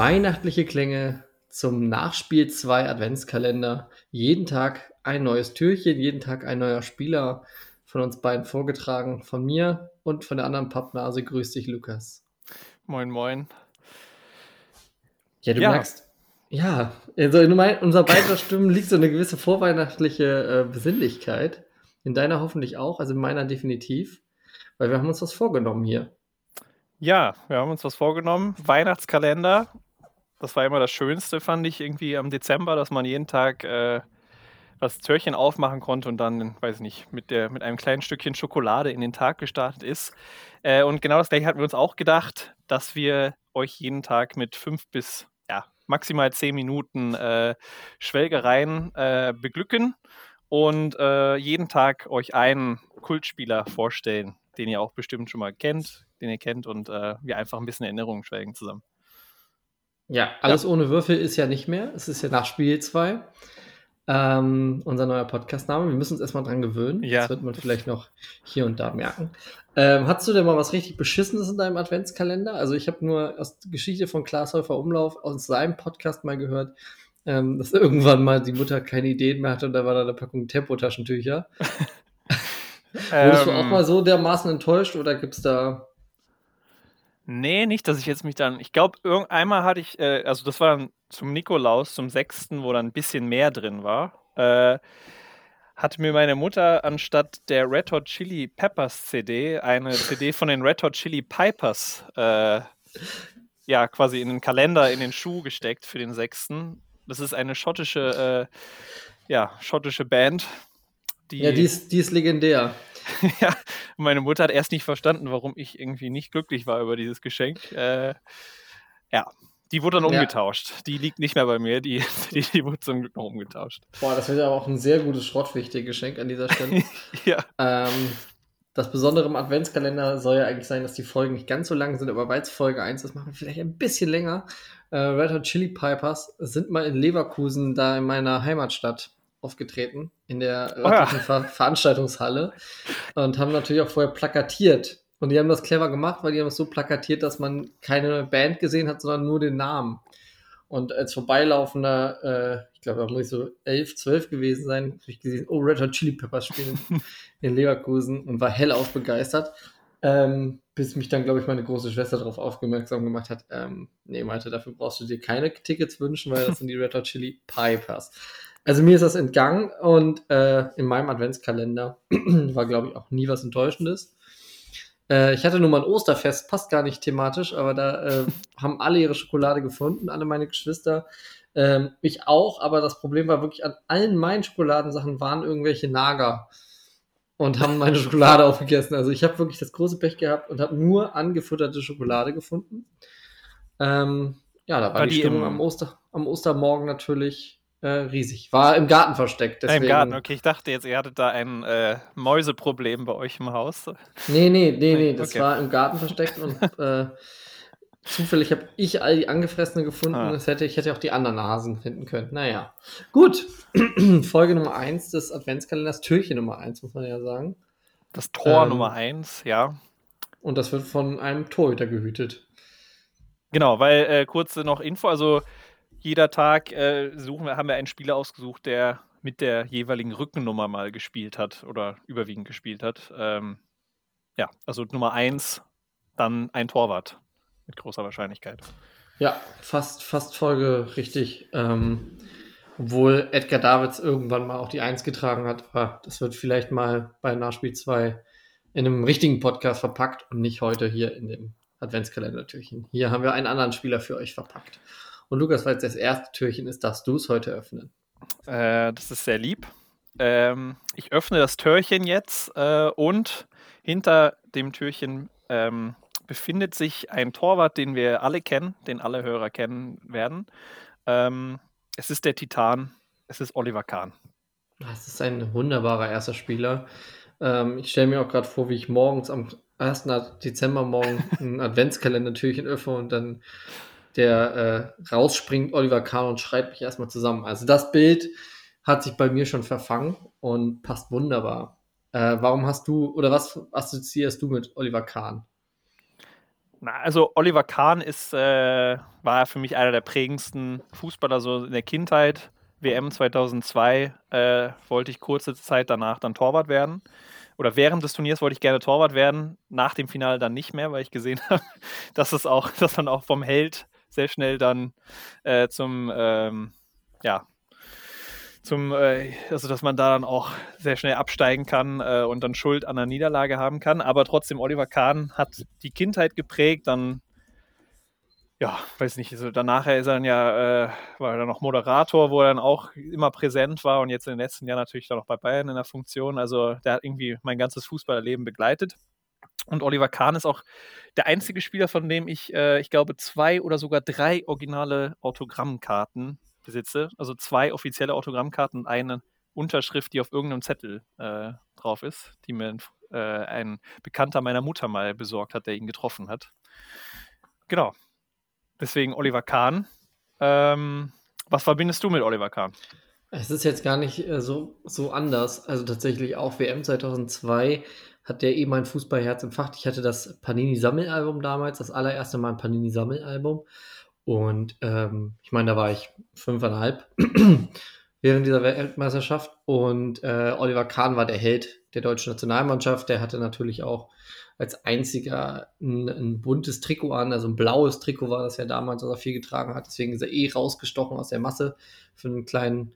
weihnachtliche Klänge zum Nachspiel 2 Adventskalender. Jeden Tag ein neues Türchen, jeden Tag ein neuer Spieler von uns beiden vorgetragen. Von mir und von der anderen Pappnase. Grüß dich, Lukas. Moin, moin. Ja, du ja. merkst, ja, also in unserer beider Stimmen liegt so eine gewisse vorweihnachtliche äh, Besinnlichkeit. In deiner hoffentlich auch, also in meiner definitiv. Weil wir haben uns was vorgenommen hier. Ja, wir haben uns was vorgenommen. Weihnachtskalender. Das war immer das Schönste, fand ich irgendwie am Dezember, dass man jeden Tag äh, das Türchen aufmachen konnte und dann, weiß ich nicht, mit, der, mit einem kleinen Stückchen Schokolade in den Tag gestartet ist. Äh, und genau das gleiche hatten wir uns auch gedacht, dass wir euch jeden Tag mit fünf bis ja, maximal zehn Minuten äh, Schwelgereien äh, beglücken und äh, jeden Tag euch einen Kultspieler vorstellen, den ihr auch bestimmt schon mal kennt, den ihr kennt und äh, wir einfach ein bisschen Erinnerungen schwelgen zusammen. Ja, alles ja. ohne Würfel ist ja nicht mehr. Es ist ja nach Spiel 2. Ähm, unser neuer Podcast-Name. Wir müssen uns erstmal dran gewöhnen. Ja. Das wird man vielleicht noch hier und da merken. Ähm, hast du denn mal was richtig Beschissenes in deinem Adventskalender? Also ich habe nur aus der Geschichte von Klaas Häufer Umlauf aus seinem Podcast mal gehört, ähm, dass irgendwann mal die Mutter keine Ideen mehr hatte und da war da eine Packung Tempotaschentücher. Wurdest du auch ähm. mal so dermaßen enttäuscht oder gibt es da Nee, nicht, dass ich jetzt mich dann. Ich glaube, einmal hatte ich, äh, also das war dann zum Nikolaus, zum 6., wo dann ein bisschen mehr drin war. Äh, hatte mir meine Mutter anstatt der Red Hot Chili Peppers CD eine CD von den Red Hot Chili Pipers äh, ja quasi in den Kalender, in den Schuh gesteckt für den 6. Das ist eine schottische, äh, ja, schottische Band. Die, ja, die ist, die ist legendär. ja, meine Mutter hat erst nicht verstanden, warum ich irgendwie nicht glücklich war über dieses Geschenk. Äh, ja, die wurde dann umgetauscht. Ja. Die liegt nicht mehr bei mir, die, die, die, wurde zum Glück noch umgetauscht. Boah, das wird aber auch ein sehr gutes Schrottwichtig-Geschenk an dieser Stelle. ja. Ähm, das Besondere im Adventskalender soll ja eigentlich sein, dass die Folgen nicht ganz so lang sind, aber weil es Folge 1 ist, machen wir vielleicht ein bisschen länger. Äh, Red Hot Chili Pipers sind mal in Leverkusen, da in meiner Heimatstadt, aufgetreten in der oh ja. Ver Veranstaltungshalle und haben natürlich auch vorher plakatiert. Und die haben das clever gemacht, weil die haben es so plakatiert, dass man keine Band gesehen hat, sondern nur den Namen. Und als vorbeilaufender, äh, ich glaube, da muss ich so elf, zwölf gewesen sein, habe ich gesehen, oh, Red Hot Chili Peppers spielen in Leverkusen und war hellauf begeistert. Ähm, bis mich dann, glaube ich, meine große Schwester darauf aufmerksam gemacht hat, ähm, nee, Malte, dafür brauchst du dir keine Tickets wünschen, weil das sind die Red Hot Chili Pipers. Also mir ist das entgangen und äh, in meinem Adventskalender war, glaube ich, auch nie was Enttäuschendes. Äh, ich hatte nur mal ein Osterfest, passt gar nicht thematisch, aber da äh, haben alle ihre Schokolade gefunden, alle meine Geschwister. Ähm, ich auch, aber das Problem war wirklich, an allen meinen Schokoladensachen waren irgendwelche Nager und haben meine Schokolade aufgegessen. Also ich habe wirklich das große Pech gehabt und habe nur angefutterte Schokolade gefunden. Ähm, ja, da war, war die, die Stimmung am, Oster, am Ostermorgen natürlich äh, riesig. War im Garten versteckt. Deswegen... Im Garten, okay. Ich dachte jetzt, ihr hattet da ein äh, Mäuseproblem bei euch im Haus. Nee, nee, nee, nee. Das okay. war im Garten versteckt und äh, zufällig habe ich all die angefressenen gefunden. Ah. Das hätte, ich hätte auch die anderen Nasen finden können. Naja. Gut. Folge Nummer 1 des Adventskalenders, Türchen Nummer 1, muss man ja sagen. Das Tor ähm, Nummer 1, ja. Und das wird von einem Torhüter gehütet. Genau, weil äh, kurze noch Info, also jeder Tag äh, suchen wir, haben wir einen Spieler ausgesucht, der mit der jeweiligen Rückennummer mal gespielt hat oder überwiegend gespielt hat. Ähm, ja, also Nummer eins, dann ein Torwart mit großer Wahrscheinlichkeit. Ja, fast, fast Folge richtig. Ähm, obwohl Edgar Davids irgendwann mal auch die Eins getragen hat, aber das wird vielleicht mal bei Nachspiel 2 in einem richtigen Podcast verpackt und nicht heute hier in dem Adventskalender-Türchen. Hier haben wir einen anderen Spieler für euch verpackt. Und Lukas, weil es das erste Türchen ist, darfst du es heute öffnen. Äh, das ist sehr lieb. Ähm, ich öffne das Türchen jetzt äh, und hinter dem Türchen ähm, befindet sich ein Torwart, den wir alle kennen, den alle Hörer kennen werden. Ähm, es ist der Titan, es ist Oliver Kahn. Das ist ein wunderbarer erster Spieler. Ähm, ich stelle mir auch gerade vor, wie ich morgens am 1. Dezember morgen ein Adventskalender-Türchen öffne und dann der äh, rausspringt, Oliver Kahn, und schreit mich erstmal zusammen. Also das Bild hat sich bei mir schon verfangen und passt wunderbar. Äh, warum hast du, oder was assoziierst du mit Oliver Kahn? Na, also Oliver Kahn ist, äh, war für mich einer der prägendsten Fußballer so in der Kindheit. WM 2002 äh, wollte ich kurze Zeit danach dann Torwart werden. Oder während des Turniers wollte ich gerne Torwart werden, nach dem Finale dann nicht mehr, weil ich gesehen habe, dass es auch, dass man auch vom Held sehr schnell dann äh, zum ähm, ja, zum, äh, also dass man da dann auch sehr schnell absteigen kann äh, und dann Schuld an der Niederlage haben kann. Aber trotzdem, Oliver Kahn hat die Kindheit geprägt, dann, ja, weiß nicht, also danach ist er dann ja, äh, war er dann noch Moderator, wo er dann auch immer präsent war und jetzt in den letzten Jahren natürlich dann noch bei Bayern in der Funktion. Also der hat irgendwie mein ganzes Fußballerleben begleitet. Und Oliver Kahn ist auch der einzige Spieler, von dem ich, äh, ich glaube, zwei oder sogar drei originale Autogrammkarten besitze. Also zwei offizielle Autogrammkarten und eine Unterschrift, die auf irgendeinem Zettel äh, drauf ist, die mir äh, ein Bekannter meiner Mutter mal besorgt hat, der ihn getroffen hat. Genau. Deswegen Oliver Kahn. Ähm, was verbindest du mit Oliver Kahn? Es ist jetzt gar nicht äh, so, so anders. Also tatsächlich auch WM 2002 hat der eh mein Fußballherz empfacht. Ich hatte das Panini-Sammelalbum damals, das allererste Mal ein Panini-Sammelalbum. Und ähm, ich meine, da war ich fünfeinhalb während dieser Weltmeisterschaft. Und äh, Oliver Kahn war der Held der deutschen Nationalmannschaft. Der hatte natürlich auch als einziger ein, ein, buntes Trikot an, also ein blaues Trikot war das ja damals, was er viel getragen hat. Deswegen ist er eh rausgestochen aus der Masse für einen kleinen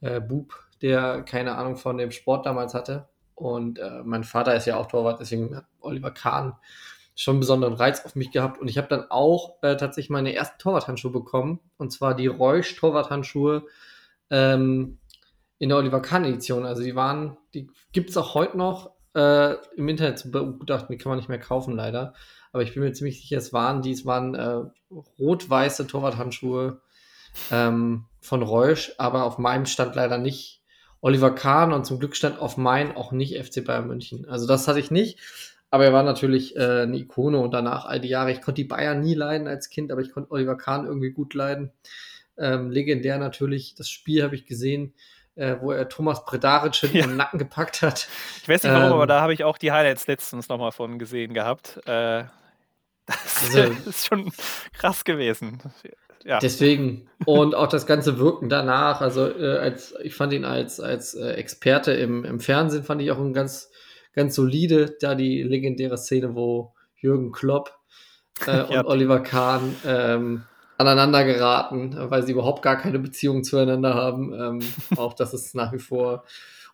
äh, Bub, der keine Ahnung von dem Sport damals hatte. Und äh, mein Vater ist ja auch Torwart, deswegen hat Oliver Kahn schon einen besonderen Reiz auf mich gehabt. Und ich habe dann auch äh, tatsächlich meine ersten Torwarthandschuhe bekommen. Und zwar die Reusch Torwarthandschuhe ähm, in der Oliver Kahn Edition. Also die waren, die gibt es auch heute noch äh, im Internet zu begutachten. Die kann man nicht mehr kaufen leider. Aber ich bin mir ziemlich sicher, es waren die, waren äh, rot-weiße Torwarthandschuhe ähm, von Reusch. Aber auf meinem stand leider nicht Oliver Kahn und zum Glück stand auf meinen auch nicht FC Bayern München. Also das hatte ich nicht. Aber er war natürlich äh, eine Ikone und danach all die Jahre. Ich konnte die Bayern nie leiden als Kind, aber ich konnte Oliver Kahn irgendwie gut leiden. Ähm, legendär natürlich. Das Spiel habe ich gesehen, äh, wo er Thomas Bredaric ja. im Nacken gepackt hat. Ich weiß nicht warum, ähm, aber da habe ich auch die Highlights letztens nochmal von gesehen gehabt. Äh, das, also, ist schon krass gewesen. Ja. Deswegen. Und auch das ganze Wirken danach. Also äh, als ich fand ihn als, als äh, Experte im, im Fernsehen, fand ich auch ein ganz ganz solide. Da die legendäre Szene, wo Jürgen Klopp äh, und ja. Oliver Kahn ähm, aneinander geraten, weil sie überhaupt gar keine Beziehung zueinander haben. Ähm, auch das ist nach wie vor.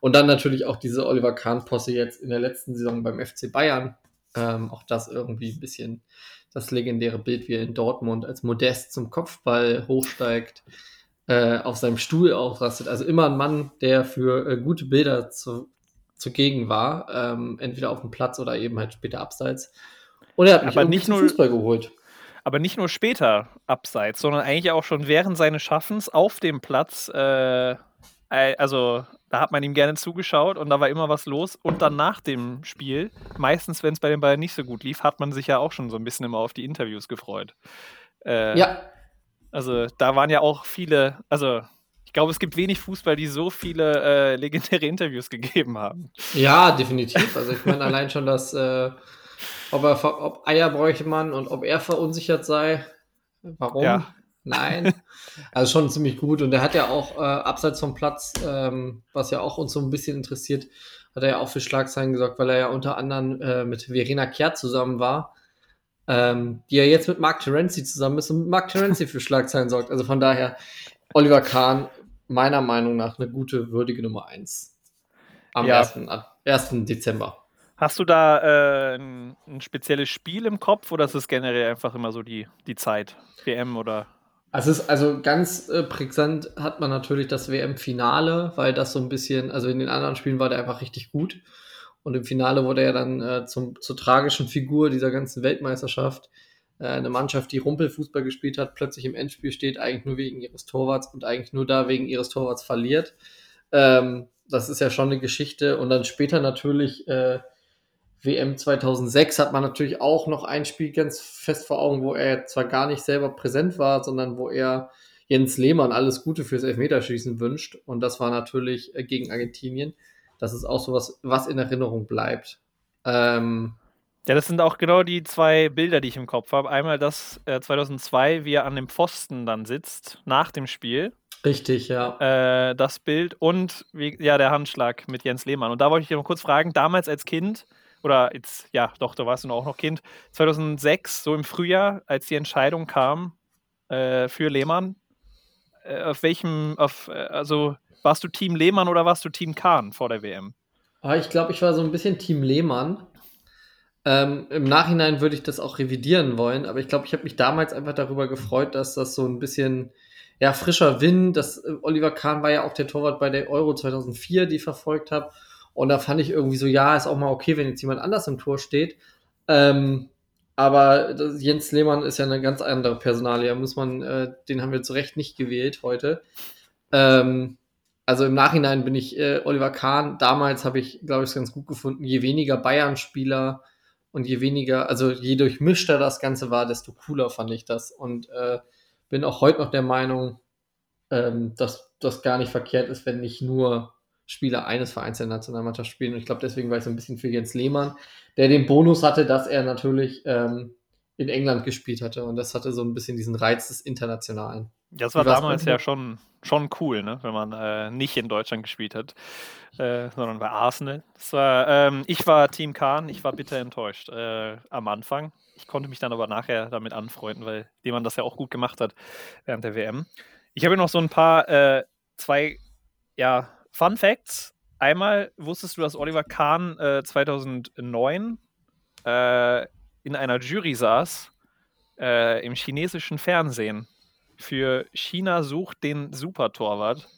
Und dann natürlich auch diese Oliver Kahn-Posse jetzt in der letzten Saison beim FC Bayern. Ähm, auch das irgendwie ein bisschen das legendäre Bild, wie er in Dortmund als Modest zum Kopfball hochsteigt, äh, auf seinem Stuhl ausrastet. Also immer ein Mann, der für äh, gute Bilder zu, zugegen war, ähm, entweder auf dem Platz oder eben halt später abseits. Und er hat mich aber nicht nur Fußball geholt. Aber nicht nur später abseits, sondern eigentlich auch schon während seines Schaffens auf dem Platz. Äh, also da hat man ihm gerne zugeschaut und da war immer was los. Und dann nach dem Spiel, meistens, wenn es bei den Bayern nicht so gut lief, hat man sich ja auch schon so ein bisschen immer auf die Interviews gefreut. Äh, ja. Also da waren ja auch viele, also glaube, es gibt wenig Fußball, die so viele äh, legendäre Interviews gegeben haben. Ja, definitiv. Also ich meine allein schon, dass äh, ob, er, ob Eier bräuchte man und ob er verunsichert sei. Warum? Ja. Nein. Also schon ziemlich gut. Und er hat ja auch äh, abseits vom Platz, ähm, was ja auch uns so ein bisschen interessiert, hat er ja auch für Schlagzeilen gesorgt, weil er ja unter anderem äh, mit Verena Kehrt zusammen war, ähm, die ja jetzt mit Mark Terenzi zusammen ist und mit Mark Terenzi für Schlagzeilen sorgt. Also von daher, Oliver Kahn meiner Meinung nach eine gute, würdige Nummer 1 am ja. 1. 1. Dezember. Hast du da äh, ein, ein, spezielles Spiel im Kopf oder ist es generell einfach immer so die, die Zeit? WM oder? Also, ist also ganz äh, präsent hat man natürlich das WM-Finale, weil das so ein bisschen, also in den anderen Spielen war der einfach richtig gut. Und im Finale wurde er dann äh, zum, zur tragischen Figur dieser ganzen Weltmeisterschaft. Äh, eine Mannschaft, die Rumpelfußball gespielt hat, plötzlich im Endspiel steht, eigentlich nur wegen ihres Torwarts und eigentlich nur da wegen ihres Torwarts verliert. Ähm, das ist ja schon eine Geschichte. Und dann später natürlich äh, WM 2006 hat man natürlich auch noch ein Spiel ganz fest vor Augen, wo er zwar gar nicht selber präsent war, sondern wo er Jens Lehmann alles Gute fürs Elfmeterschießen wünscht. Und das war natürlich äh, gegen Argentinien. Das ist auch so was, was in Erinnerung bleibt. Ähm, Ja, das sind auch genau die zwei Bilder, die ich im Kopf habe. Einmal das äh, 2002, wie er an dem Pfosten dann sitzt, nach dem Spiel. Richtig, ja. Äh, das Bild und wie, ja, der Handschlag mit Jens Lehmann. Und da wollte ich dich noch kurz fragen, damals als Kind, oder jetzt, ja, doch, da warst du auch noch Kind, 2006, so im Frühjahr, als die Entscheidung kam äh, für Lehmann, äh, auf welchem, auf, äh, also warst du Team Lehmann oder warst du Team Kahn vor der WM? Ah, ich glaube, ich war so ein bisschen Team Lehmann. Ähm, Im Nachhinein würde ich das auch revidieren wollen, aber ich glaube, ich habe mich damals einfach darüber gefreut, dass das so ein bisschen ja, frischer Wind. Das, äh, Oliver Kahn war ja auch der Torwart bei der Euro 2004, die ich verfolgt habe. Und da fand ich irgendwie so, ja, ist auch mal okay, wenn jetzt jemand anders im Tor steht. Ähm, aber das, Jens Lehmann ist ja eine ganz andere Personalie. Muss man, äh, den haben wir zu Recht nicht gewählt heute. Ähm, also im Nachhinein bin ich äh, Oliver Kahn. Damals habe ich, glaube ich, es ganz gut gefunden. Je weniger Bayern-Spieler und je weniger, also je durchmischter das Ganze war, desto cooler fand ich das. Und äh, bin auch heute noch der Meinung, ähm, dass das gar nicht verkehrt ist, wenn nicht nur Spieler eines Vereins der Nationalmannschaft spielen. Und ich glaube, deswegen war ich so ein bisschen für Jens Lehmann, der den Bonus hatte, dass er natürlich ähm, in England gespielt hatte. Und das hatte so ein bisschen diesen Reiz des Internationalen. Das war damals ja schon, schon cool, ne? wenn man äh, nicht in Deutschland gespielt hat, äh, sondern bei Arsenal. War, ähm, ich war Team Kahn, ich war bitter enttäuscht äh, am Anfang. Ich konnte mich dann aber nachher damit anfreunden, weil jemand das ja auch gut gemacht hat während der WM. Ich habe noch so ein paar, äh, zwei, ja, Fun Facts. Einmal wusstest du, dass Oliver Kahn 2009 äh, in einer Jury saß äh, im chinesischen Fernsehen für China sucht den Supertorwart.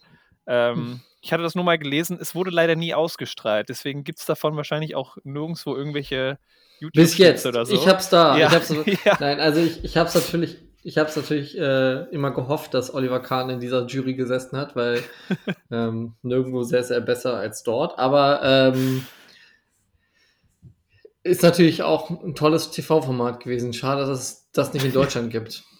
Ähm, hm. Ich hatte das nur mal gelesen, es wurde leider nie ausgestrahlt, deswegen gibt es davon wahrscheinlich auch nirgendwo irgendwelche YouTube Bis jetzt. oder so. Ich hab's da. Ja. Ich hab's, ja. Nein, also ich, ich hab's natürlich, ich hab's natürlich äh, immer gehofft, dass Oliver Kahn in dieser Jury gesessen hat, weil ähm, nirgendwo säße er besser als dort. Aber ähm, ist natürlich auch ein tolles TV-Format gewesen. Schade, dass es das nicht in Deutschland gibt.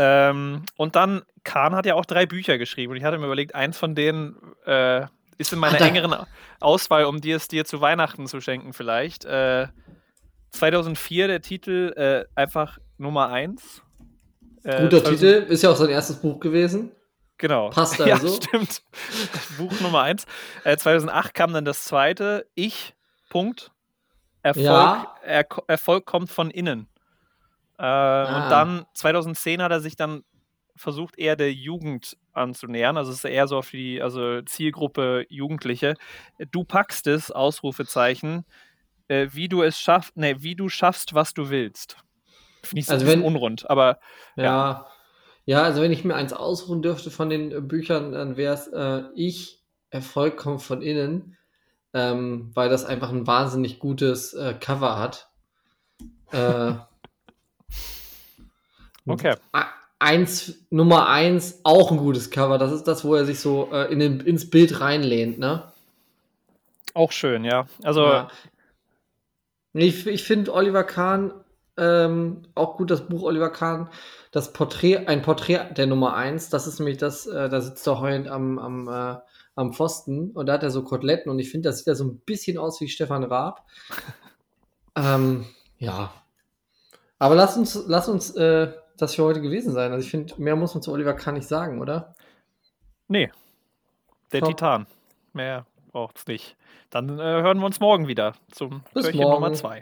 Ähm, und dann, Kahn hat ja auch drei Bücher geschrieben und ich hatte mir überlegt, eins von denen äh, ist in meiner engeren Auswahl, um dir es dir zu Weihnachten zu schenken, vielleicht. Äh, 2004 der Titel äh, einfach Nummer 1. Äh, Guter Titel, ist ja auch sein erstes Buch gewesen. Genau. Passt also. Ja, stimmt. Buch Nummer 1. 2008 äh, kam dann das zweite, Ich, Punkt. Erfolg, ja. er Erfolg kommt von innen. Äh, ah. Und dann 2010 hat er sich dann versucht, eher der Jugend anzunähern. Also es ist eher so auf die also Zielgruppe Jugendliche. Du packst es, Ausrufezeichen, äh, wie du es schaffst, nee, wie du schaffst, was du willst. Finde ich also bisschen unrund, aber ja. ja. ja. also wenn ich mir eins ausruhen dürfte von den Büchern, dann wäre es äh, Ich, Erfolg kommt von innen, ähm, weil das einfach ein wahnsinnig gutes äh, Cover hat. Äh, Okay. Eins, Nummer eins, auch ein gutes Cover. Das ist das, wo er sich so äh, in den, ins Bild reinlehnt, ne? Auch schön, ja. Also. Ja. Ich, ich finde Oliver Kahn ähm, auch gut, das Buch Oliver Kahn, das Porträt, ein Porträt der Nummer eins. Das ist nämlich das, äh, da sitzt er heulend am, am, äh, am Pfosten und da hat er so Koteletten und ich finde, das sieht ja so ein bisschen aus wie Stefan Raab. ähm, ja. Aber lass uns, lass uns äh, das für heute gewesen sein. Also ich finde, mehr muss man zu Oliver Kahn nicht sagen, oder? Nee. Der Top. Titan. Mehr braucht es nicht. Dann äh, hören wir uns morgen wieder zum Bis morgen. Nummer 2.